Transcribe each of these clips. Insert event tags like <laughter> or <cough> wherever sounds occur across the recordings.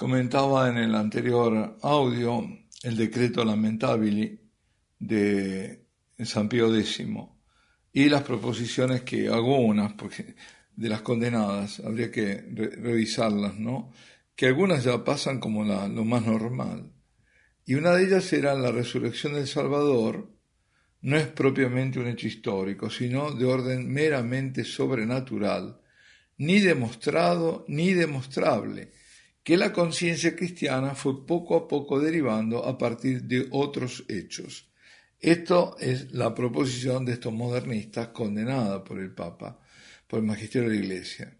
Comentaba en el anterior audio el decreto lamentable de San Pío X y las proposiciones que algunas, porque de las condenadas, habría que revisarlas, ¿no? Que algunas ya pasan como lo más normal. Y una de ellas era la resurrección del Salvador, no es propiamente un hecho histórico, sino de orden meramente sobrenatural, ni demostrado ni demostrable, que la conciencia cristiana fue poco a poco derivando a partir de otros hechos. Esto es la proposición de estos modernistas condenada por el Papa, por el magisterio de la Iglesia.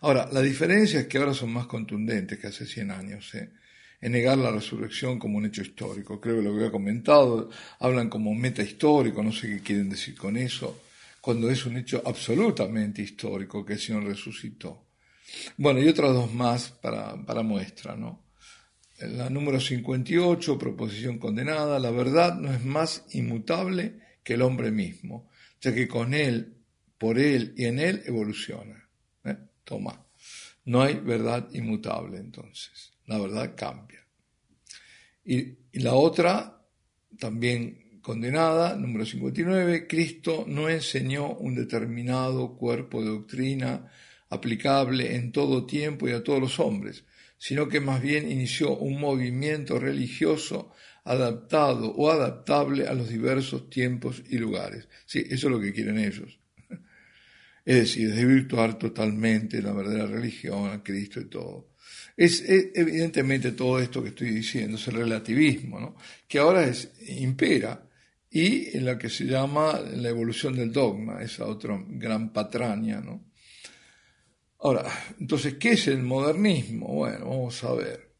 Ahora, la diferencia es que ahora son más contundentes que hace 100 años, ¿eh? en negar la resurrección como un hecho histórico. Creo que lo que he comentado, hablan como meta histórico, no sé qué quieren decir con eso, cuando es un hecho absolutamente histórico que el Señor resucitó. Bueno, y otras dos más para, para muestra, ¿no? La número 58, proposición condenada, la verdad no es más inmutable que el hombre mismo, ya que con él, por él y en él evoluciona. ¿eh? Toma, no hay verdad inmutable entonces, la verdad cambia. Y, y la otra, también condenada, número 59, Cristo no enseñó un determinado cuerpo de doctrina, aplicable en todo tiempo y a todos los hombres, sino que más bien inició un movimiento religioso adaptado o adaptable a los diversos tiempos y lugares. Sí, eso es lo que quieren ellos. <laughs> Es decir, desvirtuar totalmente la verdadera religión, a Cristo y todo. Es, evidentemente todo esto que estoy diciendo, es el relativismo, ¿no? que ahora es, impera, y en la que se llama la evolución del dogma, esa otra gran patraña, ¿no? Ahora, entonces, ¿qué es el modernismo? Bueno, vamos a ver.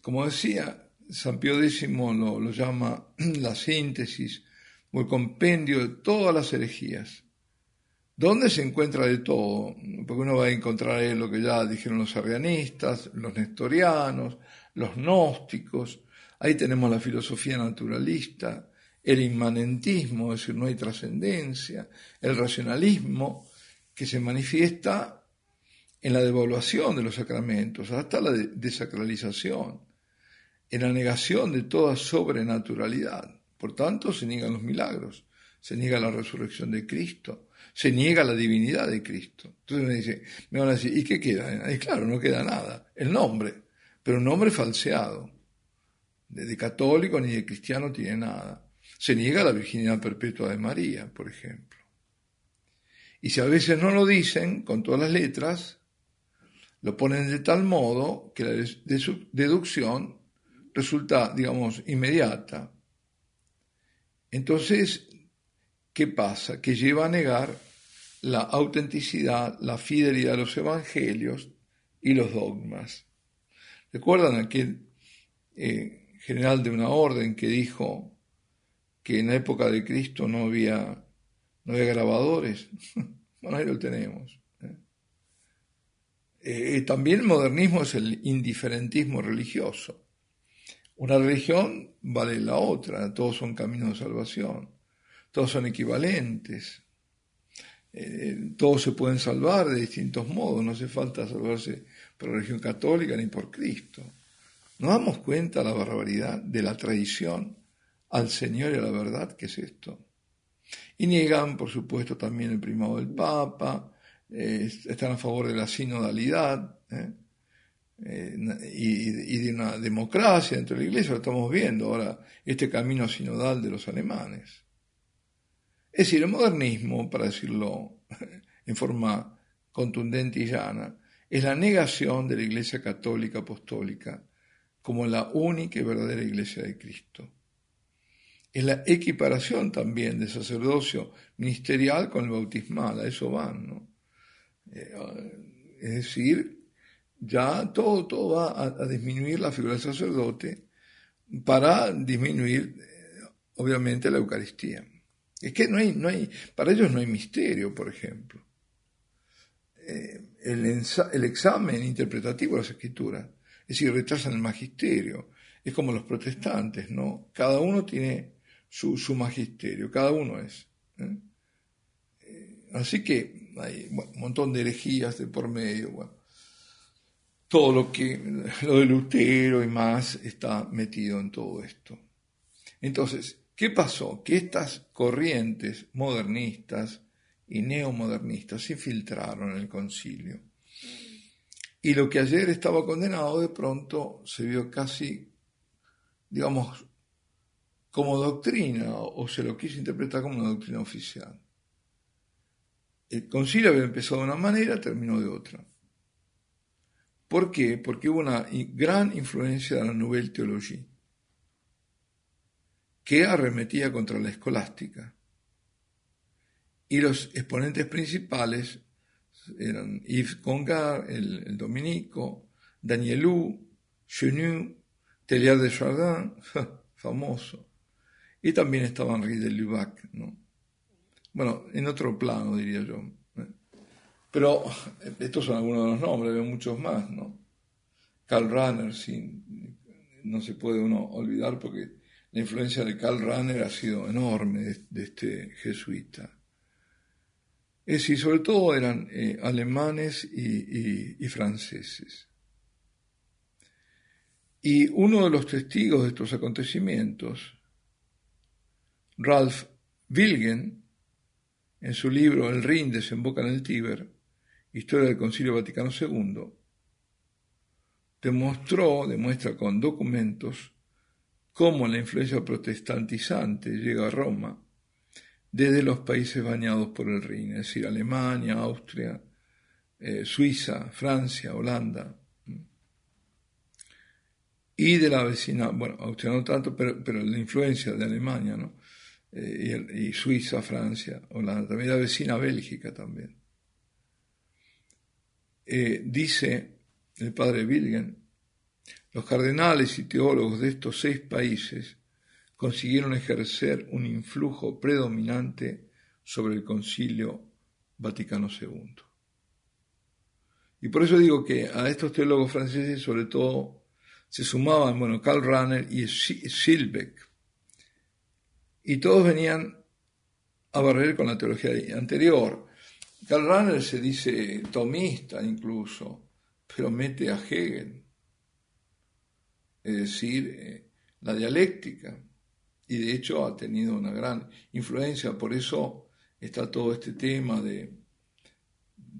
Como decía, San Pío X lo, llama <clears throat> la síntesis o el compendio de todas las herejías. ¿Dónde se encuentra de todo? Porque uno va a encontrar ahí lo que ya dijeron los arrianistas, los nestorianos, los gnósticos, ahí tenemos la filosofía naturalista, el inmanentismo, es decir, no hay trascendencia, el racionalismo, que se manifiesta en la devaluación de los sacramentos, hasta la desacralización, en la negación de toda sobrenaturalidad. Por tanto, se niegan los milagros, se niega la resurrección de Cristo, se niega la divinidad de Cristo. Entonces me, dice, me van a decir, ¿y qué queda? Y claro, no queda nada, el nombre, pero un nombre falseado. De, católico ni de cristiano tiene nada. Se niega la virginidad perpetua de María, por ejemplo. Y si a veces no lo dicen con todas las letras, lo ponen de tal modo que la deducción resulta, digamos, inmediata. Entonces, ¿qué pasa? Que lleva a negar la autenticidad, la fidelidad de los evangelios y los dogmas. ¿Recuerdan aquel eh, general de una orden que dijo que en la época de Cristo no había, no había grabadores? <laughs> bueno, ahí lo tenemos. Eh, también el modernismo es el indiferentismo religioso. Una religión vale la otra, todos son caminos de salvación, todos son equivalentes, eh, todos se pueden salvar de distintos modos, no hace falta salvarse por la religión católica ni por Cristo. ¿Nos damos cuenta de la barbaridad de la traición al Señor y a la verdad que es esto? Y niegan, por supuesto, también el primado del Papa, eh, están a favor de la sinodalidad ¿eh? Eh, y, de una democracia dentro de la iglesia, lo estamos viendo ahora, este camino sinodal de los alemanes. Es decir, el modernismo, para decirlo <laughs> en forma contundente y llana, es la negación de la Iglesia Católica Apostólica como la única y verdadera Iglesia de Cristo. Es la equiparación también del sacerdocio ministerial con el bautismal, a eso van, ¿no? Eh, es decir, ya todo, todo va a, disminuir la figura del sacerdote para disminuir, eh, obviamente, la Eucaristía. Es que no hay, no hay, para ellos no hay misterio, por ejemplo. Eh, el, examen interpretativo de las escrituras, es decir, retrasan el magisterio. Es como los protestantes, ¿no? Cada uno tiene su, su magisterio, cada uno es. así que hay un montón de herejías de por medio. Todo lo que, lo de Lutero y más está metido en todo esto. Entonces, ¿qué pasó? Que estas corrientes modernistas y neomodernistas se infiltraron en el concilio. Y lo que ayer estaba condenado de pronto se vio casi, digamos, como doctrina, o se lo quiso interpretar como una doctrina oficial. El concilio había empezado de una manera, terminó de otra. ¿Por qué? Porque hubo una gran influencia de la Nouvelle Théologie, que arremetía contra la escolástica. Y los exponentes principales eran Yves Congar, el, dominico, Danielou, Chenu, Tellier de Chardin, <laughs> famoso, y también estaba Henri de Lubac, ¿no? Bueno, en otro plano diría yo. Pero estos son algunos de los nombres, veo muchos más, ¿no? Karl Rahner, no se puede uno olvidar porque la influencia de Karl Rahner ha sido enorme de, este jesuita. Es decir, sobre todo eran eh, alemanes y, franceses. Y uno de los testigos de estos acontecimientos, Ralph Wilgen, en su libro El Rin desemboca en el Tíber, Historia del Concilio Vaticano II, demostró, demuestra con documentos, cómo la influencia protestantizante llega a Roma desde los países bañados por el Rin, es decir, Alemania, Austria, eh, Suiza, Francia, Holanda. Y de la vecina, bueno, Austria no tanto, pero, pero la influencia de Alemania, ¿no? Eh, y, Suiza, Francia, Holanda, también la vecina Bélgica también. Eh, dice el padre Wilgen, los cardenales y teólogos de estos seis países consiguieron ejercer un influjo predominante sobre el concilio Vaticano II. Y por eso digo que a estos teólogos franceses sobre todo se sumaban, bueno, Karl Rahner y Silbeck, y todos venían a barrer con la teología anterior, Karl Rahner se dice tomista incluso, pero mete a Hegel, es decir, eh, la dialéctica, y de hecho ha tenido una gran influencia, por eso está todo este tema de,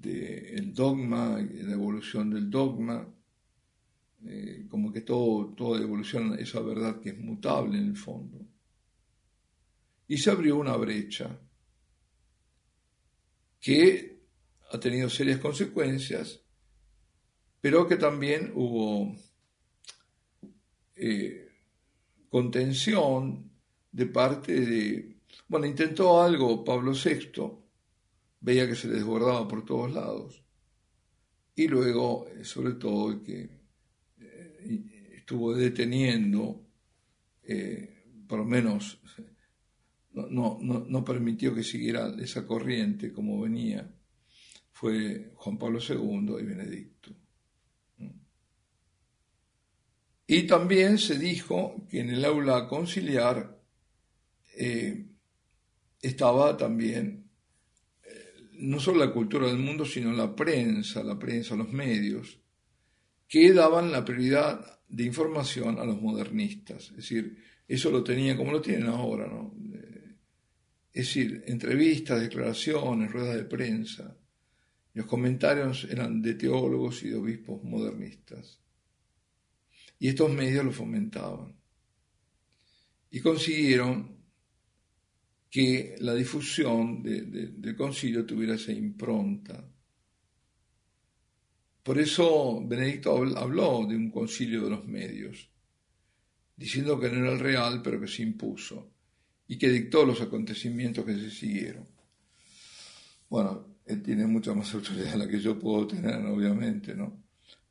el dogma, la evolución del dogma, eh, como que todo, toda evolución, esa verdad que es mutable en el fondo. Y se abrió una brecha que ha tenido serias consecuencias, pero que también hubo eh, contención de parte de... Bueno, intentó algo Pablo VI, veía que se desbordaba por todos lados, y luego, eh, sobre todo, que eh, estuvo deteniendo, por lo menos no, no, permitió que siguiera esa corriente como venía fue Juan Pablo II y Benedicto. Y también se dijo que en el aula conciliar eh, estaba también eh, no solo la cultura del mundo, sino la prensa, la prensa, los medios, que daban la prioridad de información a los modernistas. Es decir, eso lo tenían como lo tienen ahora, ¿no? Es decir, entrevistas, declaraciones, ruedas de prensa. Los comentarios eran de teólogos y de obispos modernistas. Y estos medios lo fomentaban. Y consiguieron que la difusión del concilio tuviera esa impronta. Por eso Benedicto habló de un concilio de los medios, diciendo que no era el real, pero que se impuso y que dictó los acontecimientos que se siguieron. Bueno, él tiene mucha más <laughs> autoridad de la que yo puedo tener, obviamente, ¿no?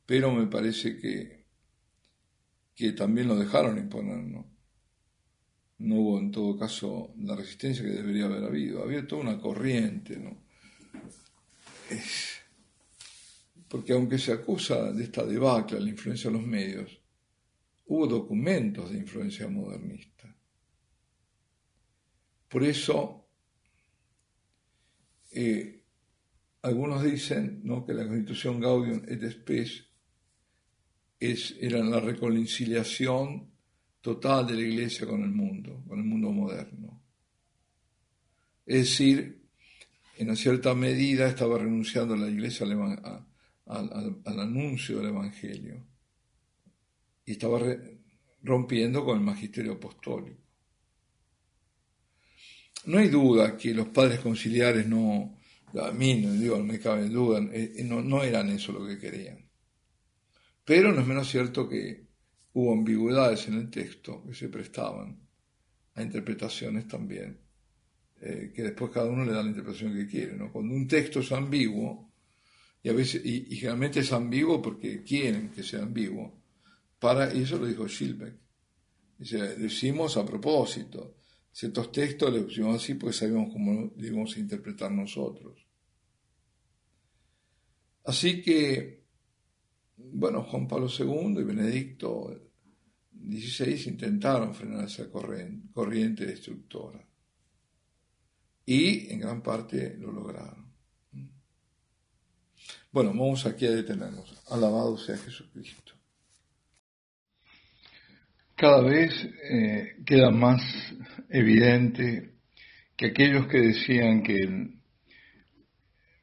Pero me parece que, que también lo dejaron imponer, ¿no? No hubo en todo caso la resistencia que debería haber habido. Había toda una corriente, ¿no? porque aunque se acusa de esta debacle, la influencia de los medios, hubo documentos de influencia modernista. Por eso, eh, algunos dicen ¿no? que la constitución Gaudium et Spes es, era la reconciliación total de la iglesia con el mundo, con el mundo moderno. Es decir, en cierta medida estaba renunciando la iglesia al, anuncio del Evangelio y estaba rompiendo con el magisterio apostólico. No hay duda que los padres conciliares no, a mí no, digo, no me cabe duda, eh, no, no eran eso lo que querían. Pero no es menos cierto que hubo ambigüedades en el texto que se prestaban a interpretaciones también, eh, que después cada uno le da la interpretación que quiere. Cuando un texto es ambiguo, y, a veces, y, generalmente es ambiguo porque quieren que sea ambiguo, para, y eso lo dijo Schilbeck, dice, decimos a propósito, ciertos textos le pusimos así porque sabíamos cómo debemos interpretar nosotros. Así que, bueno, Juan Pablo II y Benedicto XVI intentaron frenar esa corriente destructora y en gran parte lo lograron. Bueno, vamos aquí a detenernos. Alabado sea Jesucristo. Cada vez eh, queda más evidente que aquellos que decían que el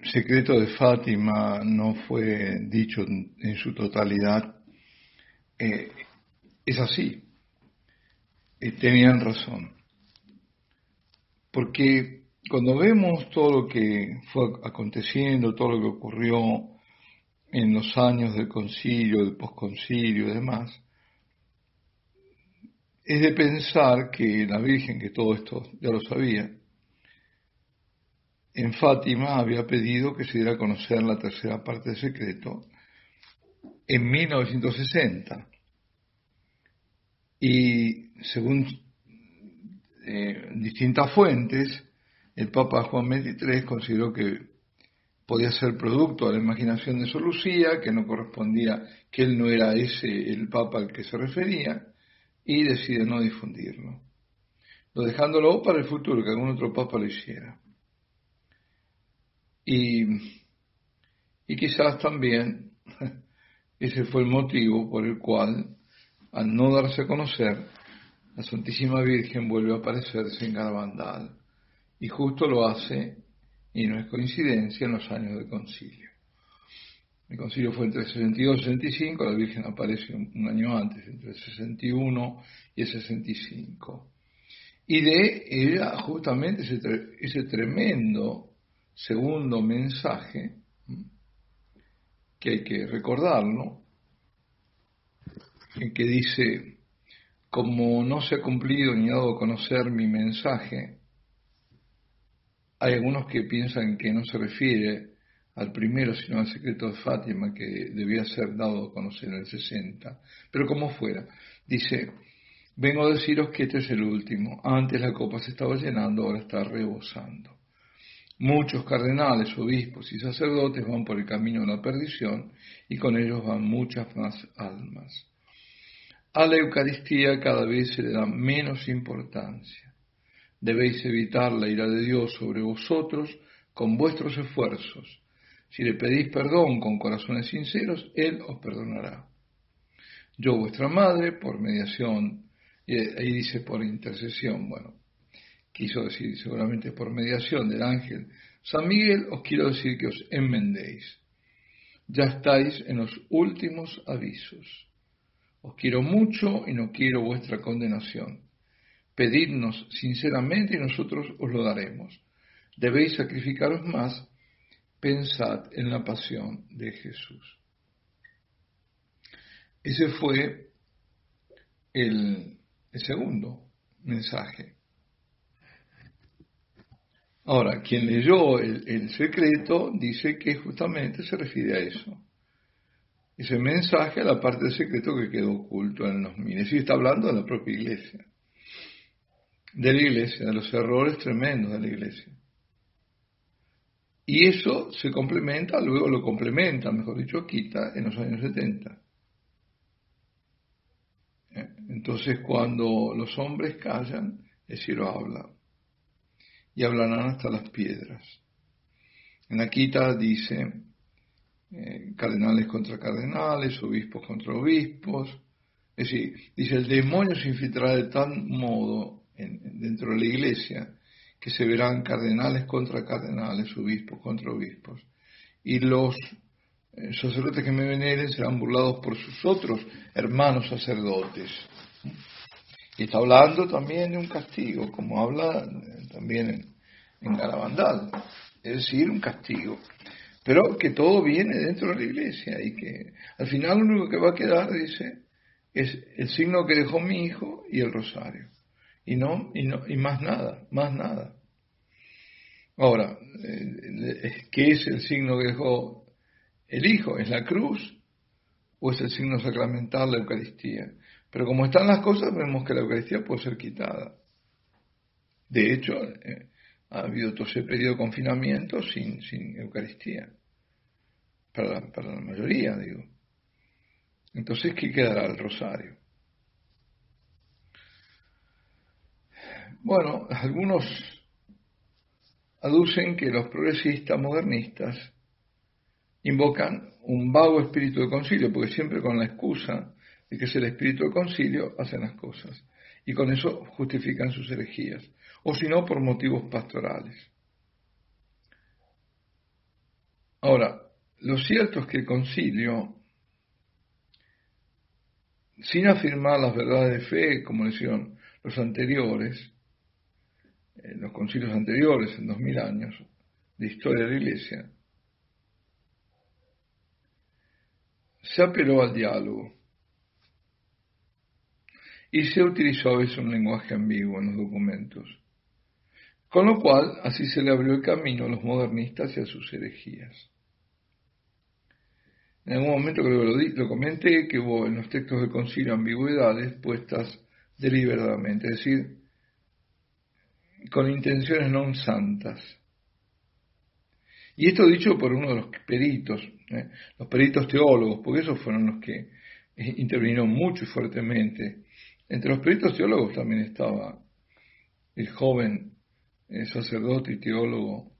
secreto de Fátima no fue dicho en su totalidad, eh, es así. Eh, tenían razón. Porque cuando vemos todo lo que fue aconteciendo, todo lo que ocurrió en los años del concilio, del posconcilio y demás, es de pensar que la Virgen, que todo esto ya lo sabía, en Fátima había pedido que se diera a conocer la tercera parte del secreto en 1960. Y según eh, distintas fuentes, el Papa Juan XXIII consideró que podía ser producto de la imaginación de Solucía, que no correspondía, que él no era ese el Papa al que se refería, y decide no difundirlo, lo dejándolo para el futuro, que algún otro papa lo hiciera. Y, y quizás también <laughs> ese fue el motivo por el cual, al no darse a conocer, la Santísima Virgen vuelve a aparecerse en Garabandal, y justo lo hace, y no es coincidencia, en los años del concilio. El concilio fue entre el 62 y el 65, la Virgen aparece un, año antes, entre el 61 y el 65. Y de ella justamente ese, ese tremendo segundo mensaje, que hay que recordarlo, en que dice, como no se ha cumplido ni dado a conocer mi mensaje, hay algunos que piensan que no se refiere al primero, sino al secreto de Fátima, que debía ser dado a conocer en el 60. Pero como fuera, dice, vengo a deciros que este es el último. Antes la copa se estaba llenando, ahora está rebosando. Muchos cardenales, obispos y sacerdotes van por el camino de la perdición y con ellos van muchas más almas. A la Eucaristía cada vez se le da menos importancia. Debéis evitar la ira de Dios sobre vosotros con vuestros esfuerzos si le pedís perdón con corazones sinceros, Él os perdonará. Yo, vuestra madre, por mediación, y ahí dice por intercesión, bueno, quiso decir seguramente por mediación del ángel San Miguel, os quiero decir que os enmendéis. Ya estáis en los últimos avisos. Os quiero mucho y no quiero vuestra condenación. Pedidnos sinceramente y nosotros os lo daremos. Debéis sacrificaros más pensad en la pasión de Jesús. Ese fue el, segundo mensaje. Ahora, quien leyó el, secreto dice que justamente se refiere a eso. Ese mensaje a la parte del secreto que quedó oculto en los miles. Y está hablando de la propia iglesia. De la iglesia, de los errores tremendos de la iglesia. Y eso se complementa, luego lo complementa, mejor dicho, quita en los años 70. ¿Eh? Entonces cuando los hombres callan, el cielo habla. Y hablarán hasta las piedras. En la dice, eh, cardenales contra cardenales, obispos contra obispos. Es decir, dice, el demonio se infiltrará de tal modo dentro de la iglesia que se verán cardenales contra cardenales, obispos contra obispos. Y los eh, sacerdotes que me veneren serán burlados por sus otros hermanos sacerdotes. Y está hablando también de un castigo, como habla eh, también en, en es decir, un castigo. Pero que todo viene dentro de la iglesia y que al final lo único que va a quedar, dice, es el signo que dejó mi hijo y el rosario. Y no, y no, y más nada, más nada. Ahora, eh, ¿qué es el signo que dejó el hijo? ¿Es la cruz o es el signo sacramental, la Eucaristía? Pero como están las cosas, vemos que la Eucaristía puede ser quitada. De hecho, eh, ha habido todo ese periodo de confinamiento sin, sin Eucaristía. Para para la mayoría, digo. Entonces, ¿qué quedará el rosario? Bueno, algunos aducen que los progresistas modernistas invocan un vago espíritu de concilio, porque siempre con la excusa de que es el espíritu de concilio hacen las cosas. Y con eso justifican sus herejías o si no por motivos pastorales. Ahora, lo cierto es que el concilio, sin afirmar las verdades de fe, como decían los anteriores, eh, los concilios anteriores, en dos mil años de historia de la Iglesia, se apeló al diálogo. Y se utilizó a veces un lenguaje ambiguo en los documentos. Con lo cual, así se le abrió el camino a los modernistas y a sus herejías. En algún momento que lo, lo comenté que hubo en los textos del concilio ambigüedades puestas deliberadamente, es decir, con intenciones no santas. Y esto dicho por uno de los peritos, ¿eh? los peritos teólogos, porque esos fueron los que eh, intervinieron mucho y fuertemente. Entre los peritos teólogos también estaba el joven sacerdote y teólogo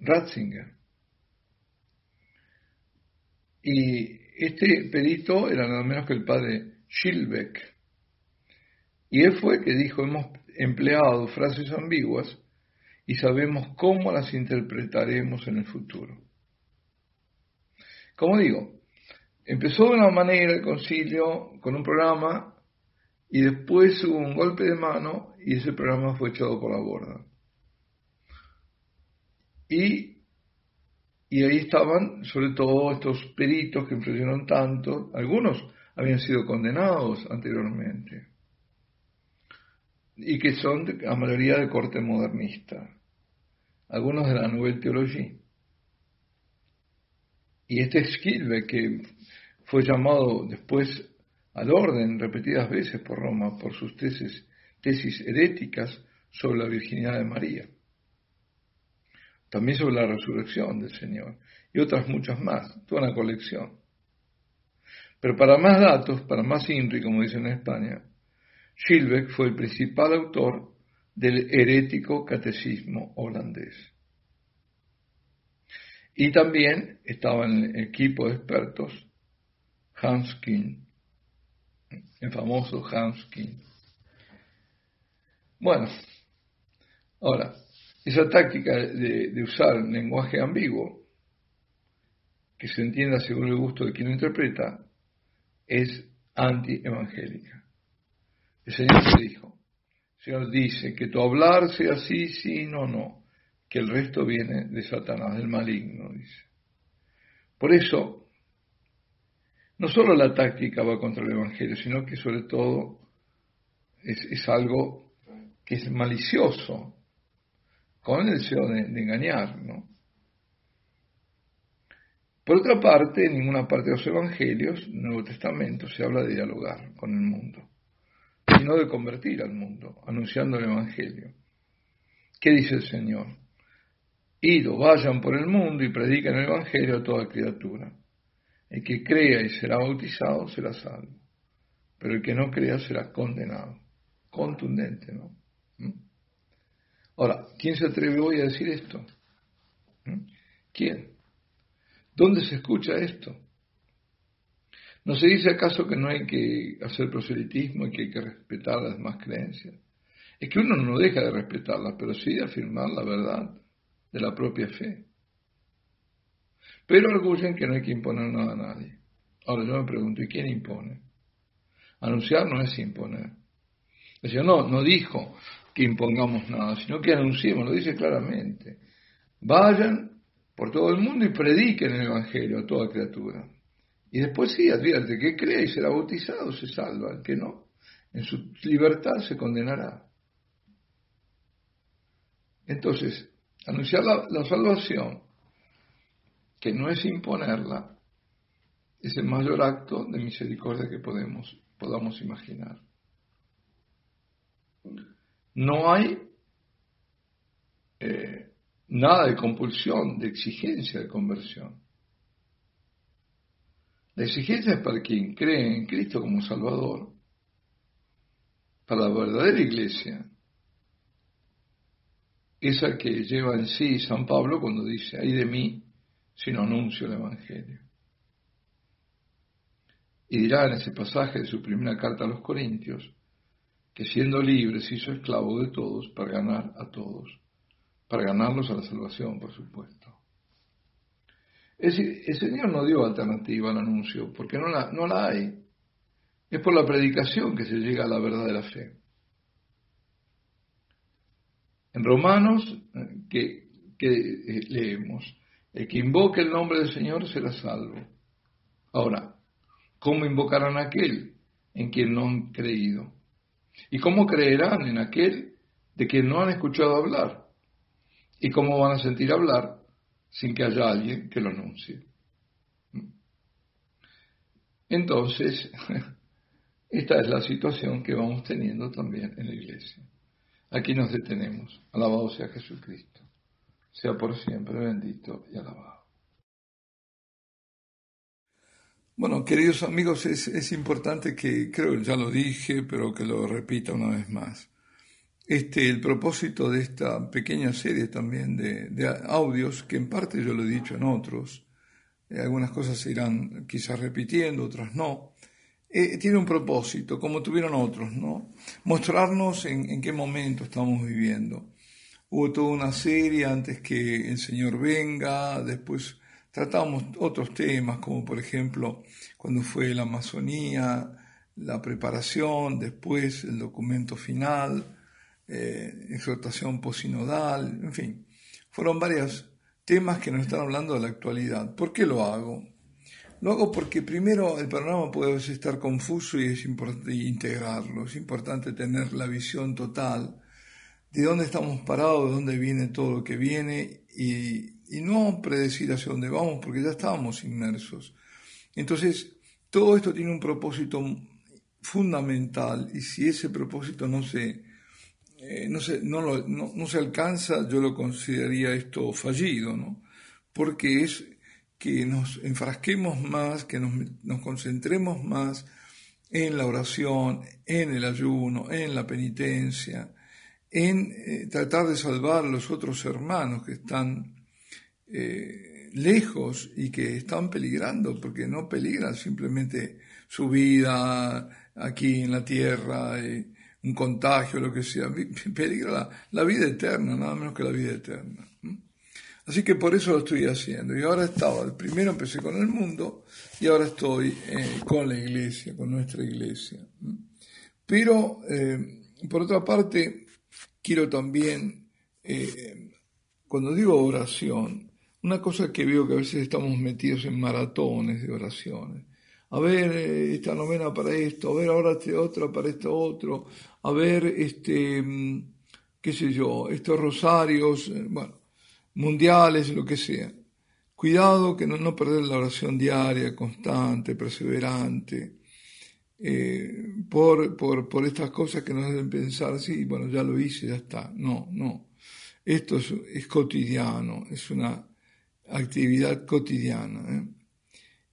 Ratzinger. Y este perito era nada menos que el padre Schilbeck. Y él fue que dijo, hemos empleado frases ambiguas y sabemos cómo las interpretaremos en el futuro. Como digo, empezó de una manera el concilio con un programa y después hubo un golpe de mano y ese programa fue echado por la borda. Y, y ahí estaban sobre todo estos peritos que influyeron tanto, algunos habían sido condenados anteriormente y que son a mayoría de corte modernista, algunos de la Nouvelle Teología. Y este Skilbe, que fue llamado después al orden repetidas veces por Roma por sus tesis, tesis heréticas sobre la virginidad de María, también sobre la resurrección del Señor y otras muchas más, toda una colección. Pero para más datos, para más INRI, como dicen en España, Schilbeck fue el principal autor del herético catecismo holandés. Y también estaba en el equipo de expertos Hans King, el famoso Hans King. Bueno, ahora, esa táctica de, usar lenguaje ambiguo, que se entienda según el gusto de quien lo interpreta, es anti-evangélica. El Señor se dijo, el Señor dice que tu hablar sea sí, sí, no, no, que el resto viene de Satanás, del maligno, dice. Por eso, no solo la táctica va contra el Evangelio, sino que sobre todo es, algo que es malicioso, con el deseo de, engañar, ¿no? Por otra parte, en ninguna parte de los Evangelios, Nuevo Testamento, se habla de dialogar con el mundo, sino de convertir al mundo, anunciando el Evangelio. ¿Qué dice el Señor? Ido, vayan por el mundo y prediquen el Evangelio a toda criatura. El que crea y será bautizado será salvo, pero el que no crea será condenado. Contundente, ¿no? ¿Mm? Ahora, ¿quién se atreve hoy a decir esto? ¿Mm? ¿Quién? ¿Dónde se escucha esto? ¿No se dice acaso que no hay que hacer proselitismo y que hay que respetar las demás creencias? Es que uno no deja de respetarlas, pero sí de afirmar la verdad de la propia fe. Pero arguyen que no hay que imponer nada a nadie. Ahora yo me pregunto, ¿y quién impone? Anunciar no es imponer. El Señor no, no dijo que impongamos nada, sino que anunciemos, lo dice claramente. Vayan por todo el mundo y prediquen el Evangelio a toda criatura. Y después sí, advierte, que cree y será bautizado, se salva, el que no, en su libertad se condenará. Entonces, anunciar la, la salvación, que no es imponerla, es el mayor acto de misericordia que podemos, podamos imaginar. No hay eh, nada de compulsión, de exigencia de conversión. La exigencia es para quien cree en Cristo como Salvador, para la verdadera iglesia, esa que lleva en sí San Pablo cuando dice, ay de mí si no anuncio el Evangelio. Y dirá en ese pasaje de su primera carta a los Corintios, que siendo libre se hizo esclavo de todos para ganar a todos, para ganarlos a la salvación, por supuesto. Es decir, el Señor no dio alternativa al anuncio, porque no la, no la hay. Es por la predicación que se llega a la verdad de la fe. En Romanos, que eh, leemos, el que invoque el nombre del Señor será salvo. Ahora, ¿cómo invocarán a aquel en quien no han creído? ¿Y cómo creerán en aquel de quien no han escuchado hablar? ¿Y cómo van a sentir hablar sin que haya alguien que lo anuncie? Entonces, <laughs> esta es la situación que vamos teniendo también en la iglesia. Aquí nos detenemos. Alabado sea Jesucristo. Sea por siempre bendito y alabado. Bueno, queridos amigos, es, importante que, creo ya lo dije, pero que lo repita una vez más. Este, el propósito de esta pequeña serie también de, audios, que en parte yo lo he dicho en otros, eh, algunas cosas se irán quizás repitiendo, otras no, eh, tiene un propósito, como tuvieron otros, ¿no? Mostrarnos en, en qué momento estamos viviendo. Hubo toda una serie antes que el Señor venga, después Tratamos otros temas, como por ejemplo cuando fue la Amazonía, la preparación, después el documento final, eh, exhortación posinodal, en fin. Fueron varios temas que nos están hablando de la actualidad. ¿Por qué lo hago? Lo hago porque primero el panorama puede estar confuso y es importante integrarlo. Es importante tener la visión total de dónde estamos parados, de dónde viene todo lo que viene y y no predecir hacia dónde vamos porque ya estábamos inmersos. Entonces, todo esto tiene un propósito fundamental y si ese propósito no se, eh, no, se, no, no, se alcanza, yo lo consideraría esto fallido, ¿no? Porque es que nos enfrasquemos más, que nos, nos concentremos más en la oración, en el ayuno, en la penitencia, en eh, tratar de salvar a los otros hermanos que están eh, lejos y que están peligrando, porque no peligran simplemente su vida aquí en la tierra, eh, un contagio, lo que sea, peligra la, vida eterna, nada menos que la vida eterna. Así que por eso lo estoy haciendo. Y ahora estaba, primero empecé con el mundo y ahora estoy eh, con la iglesia, con nuestra iglesia. Pero, por otra parte, quiero también, cuando digo oración, una cosa que veo que a veces estamos metidos en maratones de oraciones. A ver, eh, esta novena para esto, a ver ahora este otra para esto otro, a ver, este, mm, qué sé yo, estos rosarios, eh, bueno, mundiales, lo que sea. Cuidado que no, no perder la oración diaria, constante, perseverante, eh, por, por, por estas cosas que nos deben pensar, sí, bueno, ya lo hice, ya está. No, no. Esto es, es cotidiano, es una actividad cotidiana. ¿eh?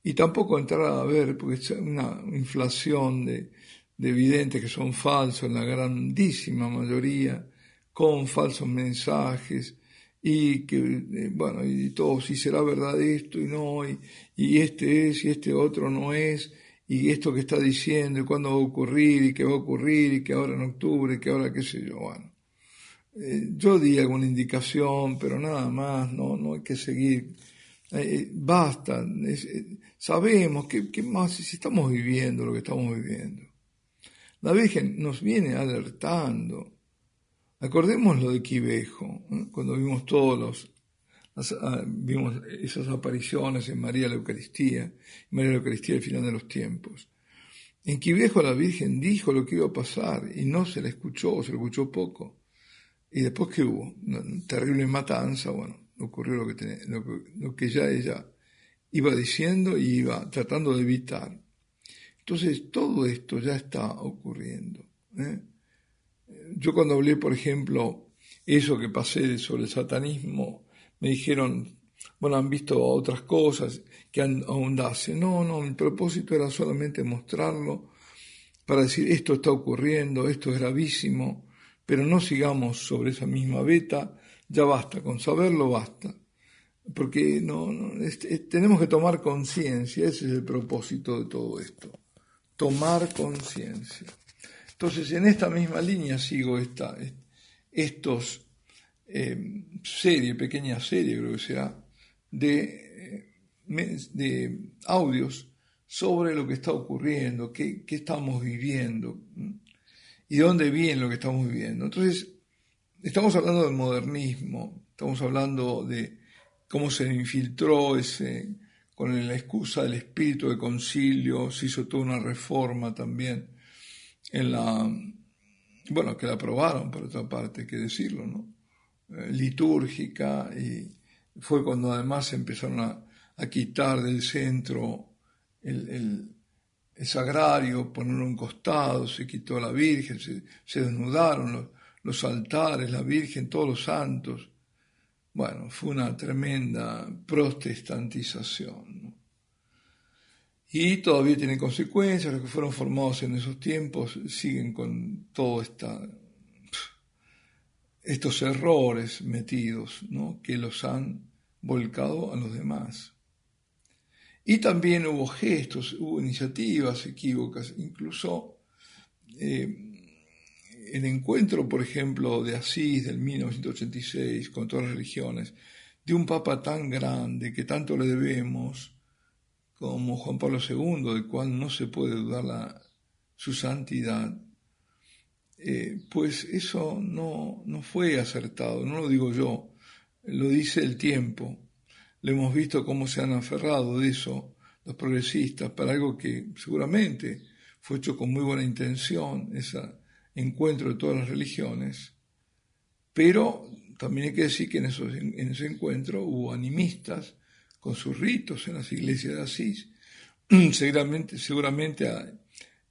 Y tampoco entrar a ver, porque es una inflación de, de que son falsos en la grandísima mayoría, con falsos mensajes, y que, eh, bueno, y todo, si será verdad esto y no, y, y, este es y este otro no es, y esto que está diciendo, y cuándo va a ocurrir, y qué va a ocurrir, y que ahora en octubre, que ahora qué sé yo, bueno. Eh, yo di alguna indicación, pero nada más, no, no hay que seguir. Eh, basta, sabemos que, que más si estamos viviendo lo que estamos viviendo. La Virgen nos viene alertando Acordemos lo de Quivejo, cuando vimos todos los, ah, vimos esas apariciones en María la Eucaristía, María la Eucaristía al final de los tiempos. En Quivejo la Virgen dijo lo que iba a pasar y no se le escuchó, se le escuchó poco. Y después que hubo, una terrible matanza, bueno, ocurrió lo que, lo que ya ella iba diciendo y iba tratando de evitar. Entonces todo esto ya está ocurriendo. ¿eh? yo cuando hablé, por ejemplo, eso que pasé sobre el satanismo, me dijeron, bueno, han visto otras cosas que ahondase. No, no, mi propósito era solamente mostrarlo para decir esto está ocurriendo, esto es gravísimo, pero no sigamos sobre esa misma beta, ya basta, con saberlo basta. Porque no, tenemos que tomar conciencia, ese es el propósito de todo esto, tomar conciencia. Entonces, en esta misma línea sigo esta, estos eh, serie, pequeña serie creo que será, de, eh, de audios sobre lo que está ocurriendo, qué, qué estamos viviendo y dónde viene lo que estamos viviendo. Entonces, estamos hablando del modernismo, estamos hablando de cómo se infiltró ese, con la excusa del espíritu de concilio, se hizo toda una reforma también en la, bueno, que la aprobaron por otra parte, hay que decirlo, ¿no? Eh, litúrgica y fue cuando además se empezaron a, quitar del centro el, el, sagrario, ponerlo a un costado, se quitó la Virgen, se, desnudaron los, los, altares, la Virgen, todos los santos. Bueno, fue una tremenda protestantización. y todavía tienen consecuencias, los que fueron formados en esos tiempos siguen con todos estos errores metidos ¿no? que los han volcado a los demás. Y también hubo gestos, hubo iniciativas equívocas, incluso eh, el encuentro, por ejemplo, de Asís del 1986 con todas las religiones, de un papa tan grande que tanto le debemos, como Juan Pablo II, del cual no se puede dudar la, su santidad, eh, pues eso no, no fue acertado, no lo digo yo, lo dice el tiempo. Le hemos visto cómo se han aferrado de eso los progresistas para algo que seguramente fue hecho con muy buena intención, ese encuentro de todas las religiones, pero también hay que decir que en, ese encuentro hubo animistas con sus ritos en las iglesias de Asís, <clears throat> seguramente, seguramente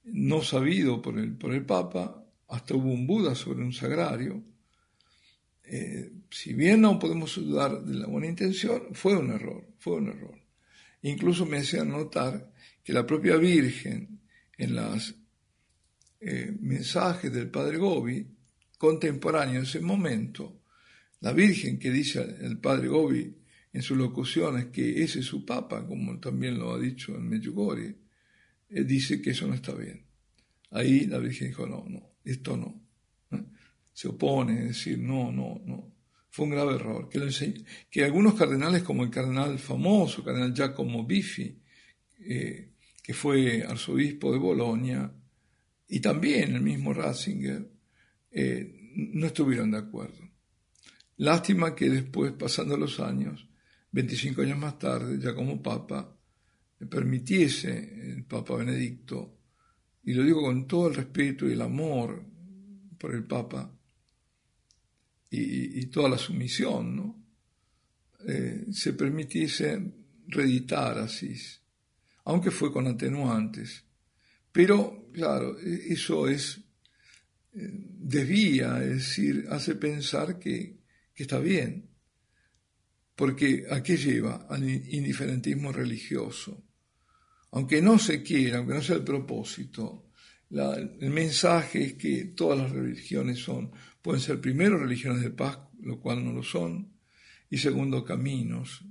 no sabido por el, Papa, hasta hubo un Buda sobre un sagrario. Eh, si bien no podemos dudar de la buena intención, fue un error, fue un error. Incluso me hacían notar que la propia Virgen, en los eh, mensajes del Padre Gobi, contemporáneo en ese momento, la Virgen que dice el Padre Gobi, en sus locuciones que ese es su papa, como también lo ha dicho en Medjugorje, él dice que eso no está bien. Ahí la Virgen dijo, no, no, esto no. Se opone, es decir, no, no, no. Fue un grave error. Que, que algunos cardenales, como el cardenal famoso, cardenal Giacomo Biffi, eh, que fue arzobispo de Bolonia, y también el mismo Ratzinger, eh, no estuvieron de acuerdo. Lástima que después, pasando los años, 25 años más tarde, ya como papa, permitiese el Papa Benedicto, y lo digo con todo el respeto y el amor por el Papa y, toda la sumisión, ¿no? Eh, se permitiese reeditar Asís, aunque fue con atenuantes. Pero, claro, e, eso es, eh, desvía, es decir, hace pensar que, que está bien porque ¿a qué lleva? Al indiferentismo religioso. Aunque no se quiera, aunque no sea el propósito, el mensaje es que todas las religiones son, pueden ser primero religiones de paz, lo cual no lo son, y segundo caminos,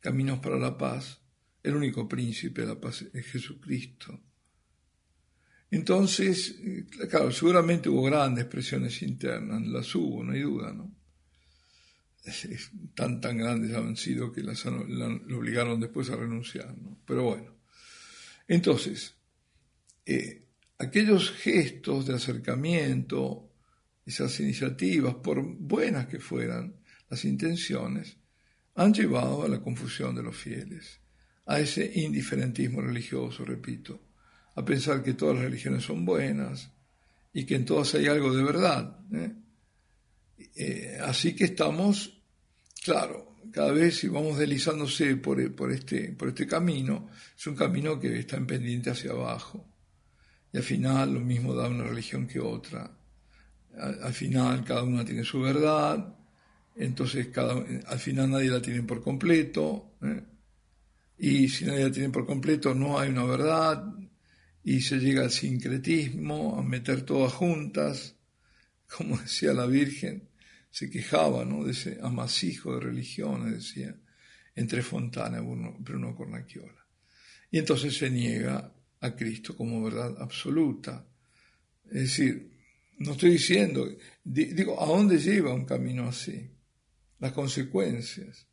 caminos para la paz. El único príncipe de la paz es Jesucristo. Entonces, eh, claro, seguramente hubo grandes presiones internas, las hubo, no hay duda, ¿no? tan, tan grandes han sido que las, lo obligaron después a renunciar, ¿no? Pero bueno. Entonces, eh, aquellos gestos de acercamiento, esas iniciativas, por buenas que fueran las intenciones, han llevado a la confusión de los fieles, a ese indiferentismo religioso, repito, a pensar que todas las religiones son buenas y que en todas hay algo de verdad. ¿eh? Eh, así que estamos, claro, cada vez si vamos deslizándose por, por, este, por este camino, es un camino que está en pendiente hacia abajo. Y al final lo mismo da una religión que otra. Al, final cada una tiene su verdad, entonces cada, al final nadie la tiene por completo. ¿eh? Y si nadie la tiene por completo, no hay una verdad, y se llega al sincretismo, a meter todas juntas, como <laughs> decía la Virgen, se quejaba ¿no? de ese amasijo de religiones, decía, entre Fontana y Bruno, Cornacchiola. Y entonces se niega a Cristo como verdad absoluta. Es decir, no estoy diciendo, digo, ¿a dónde lleva un camino así? Las consecuencias.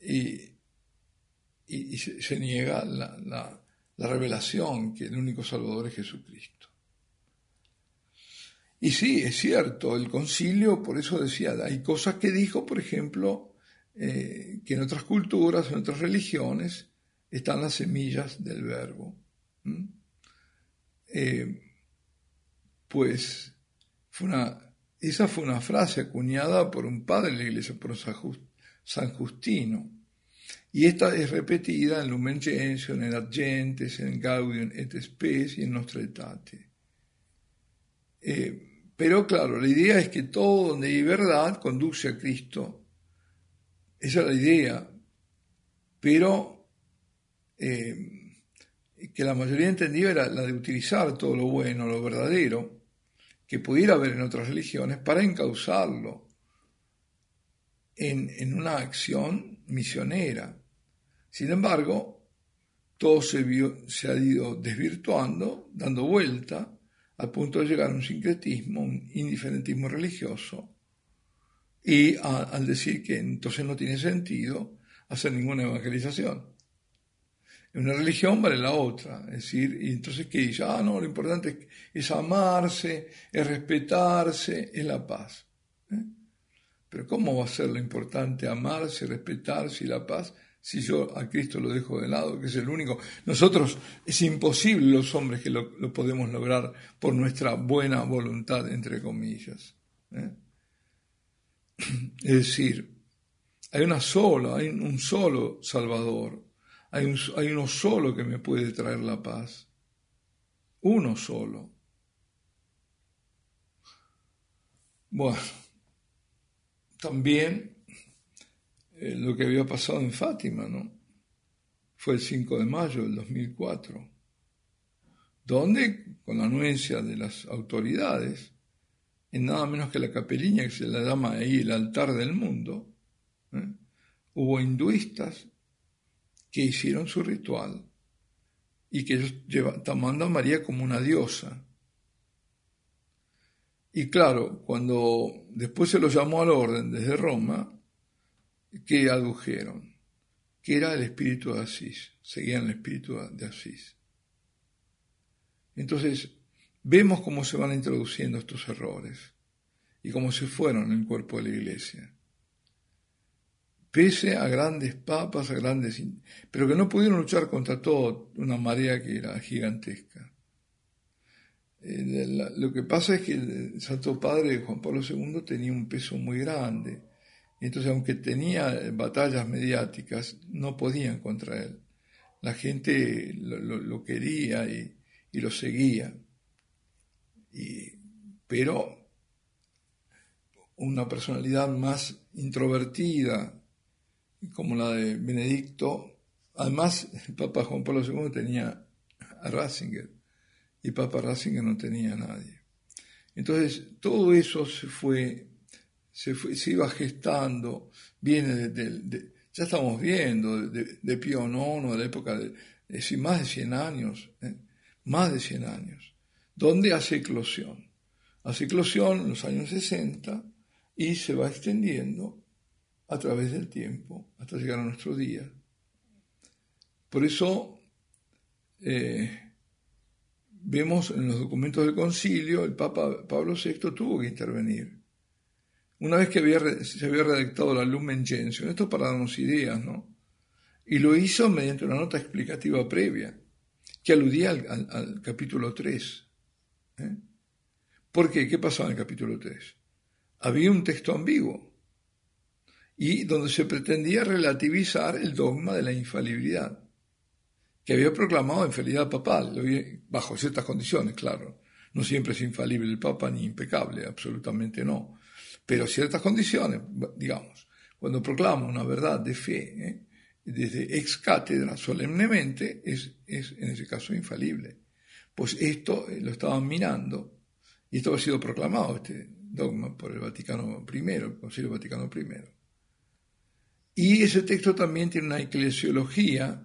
Y, y, se, niega la, la revelación que el único Salvador es Jesucristo. Y sí, es cierto, el concilio, por eso decía, hay cosas que dijo, por ejemplo, eh, que en otras culturas, en otras religiones, están las semillas del verbo. Eh, pues esa fue una frase acuñada por un padre de la iglesia, por San Justino. Y esta es repetida en Lumen Gentium, en Argentes, en Gaudium et Spes y en Nostra Etate. Eh, pero claro, la idea es que todo donde hay verdad conduce a Cristo. Esa es la idea. Pero eh, que la mayoría entendía era la de utilizar todo lo bueno, lo verdadero, que pudiera haber en otras religiones, para encauzarlo en, en una acción misionera. Sin embargo, todo se, ha ido desvirtuando, dando vuelta, al punto de llegar a un sincretismo, un indiferentismo religioso, y al decir que entonces no tiene sentido hacer ninguna evangelización. Una religión vale la otra, es decir, y entonces que dice, ah, no, lo importante es, amarse, es respetarse, es la paz. ¿eh? Pero ¿cómo va a ser lo importante amarse, respetarse y la paz si yo a Cristo lo dejo de lado, que es el único. Nosotros es imposible los hombres que lo, podemos lograr por nuestra buena voluntad, entre comillas. ¿eh? Es decir, hay una sola, hay un solo Salvador, hay, hay uno solo que me puede traer la paz, uno solo. Bueno, también eh, lo que había pasado en Fátima, ¿no? Fue el 5 de mayo del 2004, donde, con la anuencia de las autoridades, en nada menos que la capeliña que se la llama ahí el altar del mundo, ¿eh? hubo hinduistas que hicieron su ritual y que ellos tomando a María como una diosa. Y claro, cuando después se lo llamó al orden desde Roma, que adujeron, que era el espíritu de Asís, seguían el espíritu de Asís. Entonces, vemos cómo se van introduciendo estos errores y cómo se fueron en el cuerpo de la iglesia. Pese a grandes papas, a grandes... pero que no pudieron luchar contra todo una marea que era gigantesca. Eh, lo que pasa es que el Santo Padre Juan Pablo II tenía un peso muy grande entonces, aunque tenía batallas mediáticas, no podían contra él. La gente lo, quería y, lo seguía. pero una personalidad más introvertida, como la de Benedicto, además el Papa Juan Pablo II tenía a Ratzinger y Papa Ratzinger no tenía nadie. Entonces, todo eso se fue se, se iba gestando, viene de, ya estamos viendo, de, de Pío IX, de la época de, decir, más de 100 años, ¿eh? más de 100 años, donde hace eclosión. Hace eclosión en los años 60 y se va extendiendo a través del tiempo hasta llegar a nuestro día. Por eso eh, vemos en los documentos del concilio, el Papa Pablo VI tuvo que intervenir. Una vez que se había redactado la Lumen Gentium, esto para darnos ideas, ¿no? Y lo hizo mediante una nota explicativa previa, que aludía al, capítulo 3. ¿eh? ¿Por qué? ¿Qué pasó en el capítulo 3? Había un texto ambiguo y donde se pretendía relativizar el dogma de la infalibilidad, que había proclamado infalibilidad papal, bajo ciertas condiciones, claro. No siempre es infalible el Papa ni impecable, absolutamente no. Pero ciertas condiciones, digamos, cuando proclama una verdad de fe, ¿eh? desde ex cátedra solemnemente, es, es en ese caso infalible. Pues esto eh, lo estaban mirando y esto ha sido proclamado, este dogma, por el Vaticano I, el Concilio Vaticano I. Y ese texto también tiene una eclesiología,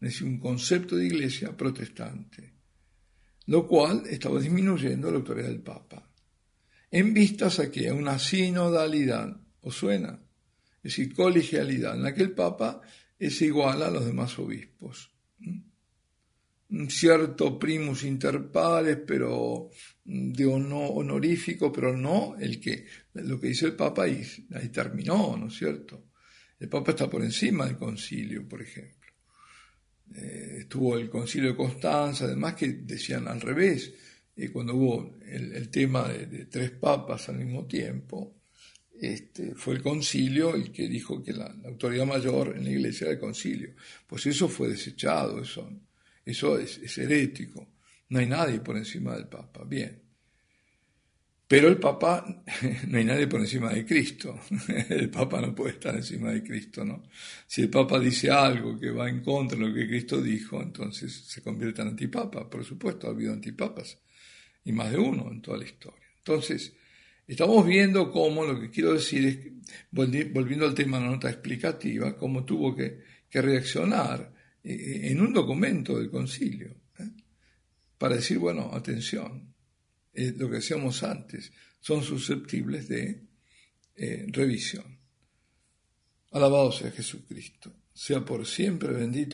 es decir, un concepto de iglesia protestante, lo cual estaba disminuyendo la autoridad del Papa, en vistas a que una sinodalidad, ¿os suena? Es decir, colegialidad, en la que el Papa es igual a los demás obispos. Un cierto primus inter pares, pero de honorífico, pero no el que, lo que dice el Papa ahí, ahí terminó, ¿no es cierto? El Papa está por encima del concilio, por ejemplo. Eh, estuvo el concilio de Constanza, además que decían al revés, eh, cuando hubo el, tema de, tres papas al mismo tiempo, este, fue el concilio el que dijo que la, autoridad mayor en la iglesia era el concilio. Pues eso fue desechado, eso, eso es, es herético. No hay nadie por encima del Papa. Bien. Pero el Papa, <laughs> no hay nadie por encima de Cristo. <laughs> El Papa no puede estar encima de Cristo, ¿no? Si el Papa dice algo que va en contra de lo que Cristo dijo, entonces se convierte en antipapa. Por supuesto, ha habido antipapas, y más de uno en toda la historia. Entonces, estamos viendo cómo, lo que quiero decir es, volviendo al tema de la nota explicativa, cómo tuvo que, reaccionar eh, en un documento del concilio, ¿eh? para decir, bueno, atención, lo que decíamos antes, son susceptibles de eh, revisión. Alabado sea Jesucristo, sea por siempre bendito.